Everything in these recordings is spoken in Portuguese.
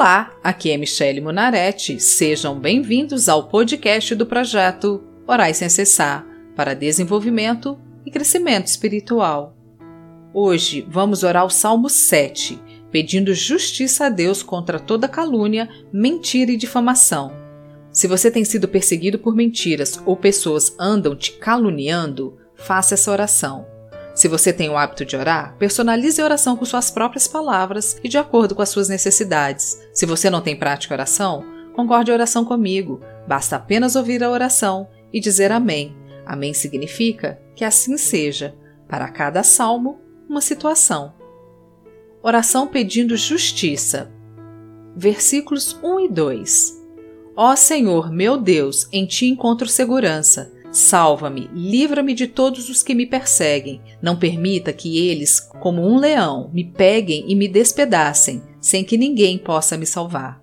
Olá, aqui é Michele Munarete. Sejam bem-vindos ao podcast do projeto Orais sem cessar para desenvolvimento e crescimento espiritual. Hoje vamos orar o Salmo 7, pedindo justiça a Deus contra toda calúnia, mentira e difamação. Se você tem sido perseguido por mentiras ou pessoas andam te caluniando, faça essa oração. Se você tem o hábito de orar, personalize a oração com suas próprias palavras e de acordo com as suas necessidades. Se você não tem prática oração, concorde a oração comigo. Basta apenas ouvir a oração e dizer amém. Amém significa que assim seja. Para cada salmo, uma situação. Oração pedindo justiça. Versículos 1 e 2. Ó Senhor, meu Deus, em ti encontro segurança. Salva-me, livra-me de todos os que me perseguem. Não permita que eles, como um leão, me peguem e me despedacem, sem que ninguém possa me salvar.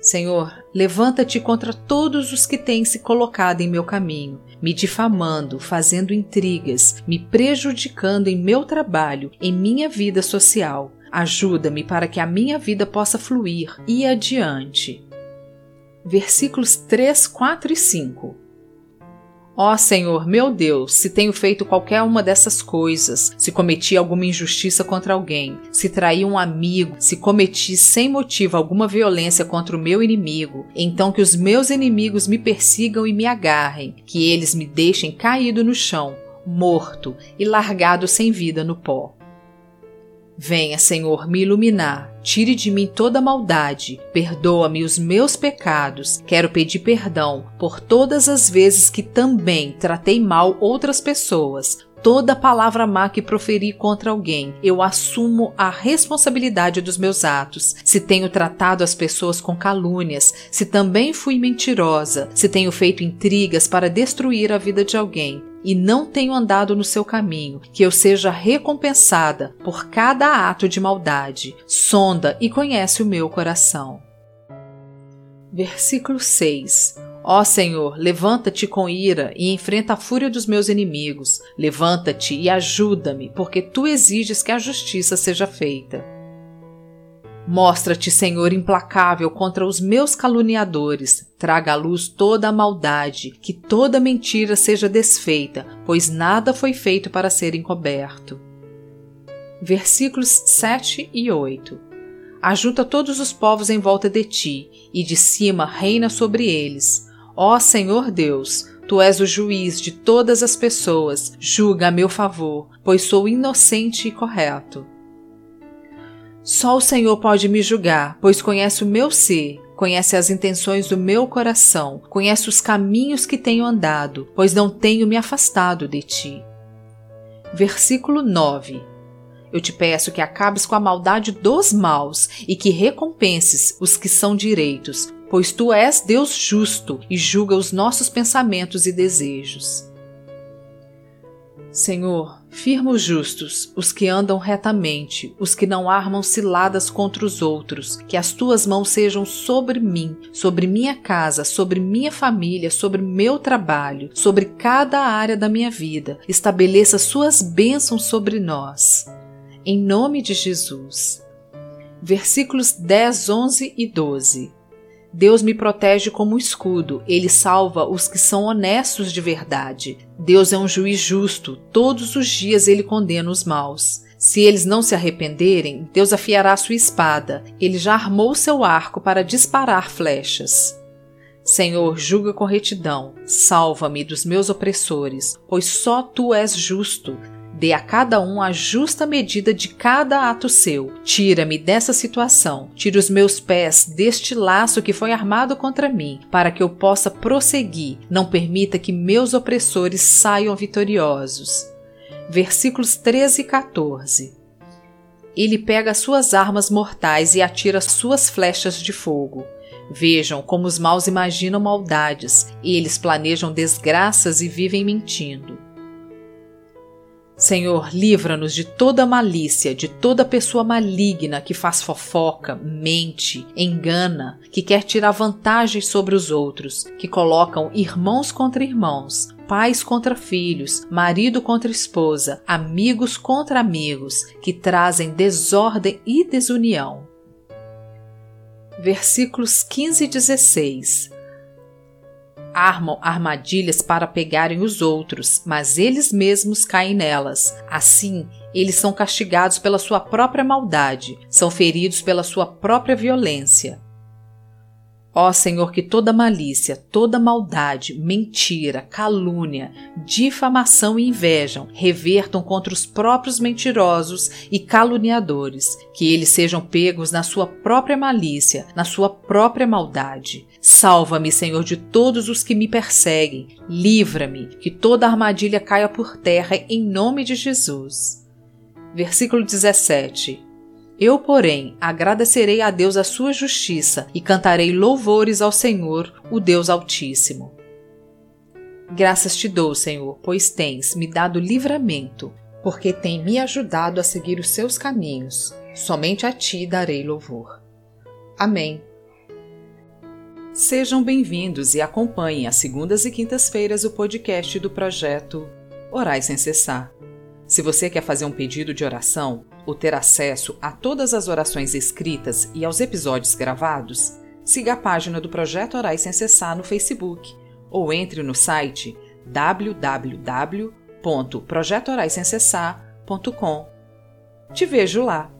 Senhor, levanta-te contra todos os que têm se colocado em meu caminho, me difamando, fazendo intrigas, me prejudicando em meu trabalho, em minha vida social. Ajuda-me para que a minha vida possa fluir e adiante. Versículos 3, 4 e 5 Ó Senhor, meu Deus, se tenho feito qualquer uma dessas coisas, se cometi alguma injustiça contra alguém, se traí um amigo, se cometi sem motivo alguma violência contra o meu inimigo, então que os meus inimigos me persigam e me agarrem, que eles me deixem caído no chão, morto e largado sem vida no pó. Venha, Senhor, me iluminar, tire de mim toda maldade, perdoa-me os meus pecados. Quero pedir perdão por todas as vezes que também tratei mal outras pessoas. Toda palavra má que proferi contra alguém, eu assumo a responsabilidade dos meus atos. Se tenho tratado as pessoas com calúnias, se também fui mentirosa, se tenho feito intrigas para destruir a vida de alguém, e não tenho andado no seu caminho, que eu seja recompensada por cada ato de maldade. Sonda e conhece o meu coração. Versículo 6 Ó Senhor, levanta-te com ira e enfrenta a fúria dos meus inimigos. Levanta-te e ajuda-me, porque tu exiges que a justiça seja feita. Mostra-te, Senhor, implacável contra os meus caluniadores. Traga à luz toda a maldade, que toda mentira seja desfeita, pois nada foi feito para ser encoberto. Versículos 7 e 8 Ajunta todos os povos em volta de ti, e de cima reina sobre eles. Ó Senhor Deus, Tu és o juiz de todas as pessoas, julga a meu favor, pois sou inocente e correto. Só o Senhor pode me julgar, pois conhece o meu ser, conhece as intenções do meu coração, conhece os caminhos que tenho andado, pois não tenho me afastado de ti. Versículo 9 eu te peço que acabes com a maldade dos maus e que recompenses os que são direitos, pois tu és Deus justo e julga os nossos pensamentos e desejos. Senhor, firma os justos, os que andam retamente, os que não armam ciladas contra os outros, que as tuas mãos sejam sobre mim, sobre minha casa, sobre minha família, sobre meu trabalho, sobre cada área da minha vida. Estabeleça suas bênçãos sobre nós. Em nome de Jesus. Versículos 10, 11 e 12. Deus me protege como escudo, ele salva os que são honestos de verdade. Deus é um juiz justo, todos os dias ele condena os maus. Se eles não se arrependerem, Deus afiará sua espada, ele já armou seu arco para disparar flechas. Senhor, julga com retidão, salva-me dos meus opressores, pois só tu és justo. Dê a cada um a justa medida de cada ato seu. Tira-me dessa situação. Tira os meus pés deste laço que foi armado contra mim, para que eu possa prosseguir. Não permita que meus opressores saiam vitoriosos. Versículos 13 e 14. Ele pega suas armas mortais e atira suas flechas de fogo. Vejam como os maus imaginam maldades, eles planejam desgraças e vivem mentindo. Senhor, livra-nos de toda malícia, de toda pessoa maligna que faz fofoca, mente, engana, que quer tirar vantagem sobre os outros, que colocam irmãos contra irmãos, pais contra filhos, marido contra esposa, amigos contra amigos, que trazem desordem e desunião. versículos 15 e 16. Armam armadilhas para pegarem os outros, mas eles mesmos caem nelas. Assim, eles são castigados pela sua própria maldade, são feridos pela sua própria violência. Ó Senhor, que toda malícia, toda maldade, mentira, calúnia, difamação e inveja revertam contra os próprios mentirosos e caluniadores, que eles sejam pegos na sua própria malícia, na sua própria maldade. Salva-me, Senhor, de todos os que me perseguem. Livra-me, que toda armadilha caia por terra em nome de Jesus. Versículo 17. Eu, porém, agradecerei a Deus a sua justiça e cantarei louvores ao Senhor, o Deus Altíssimo. Graças te dou, Senhor, pois tens me dado livramento, porque tem me ajudado a seguir os seus caminhos. Somente a ti darei louvor. Amém. Sejam bem-vindos e acompanhem às segundas e quintas-feiras o podcast do projeto Orais sem cessar. Se você quer fazer um pedido de oração, ou ter acesso a todas as orações escritas e aos episódios gravados, siga a página do Projeto Orais Sem Cessar no Facebook ou entre no site www.projetoraissemcessar.com. Te vejo lá!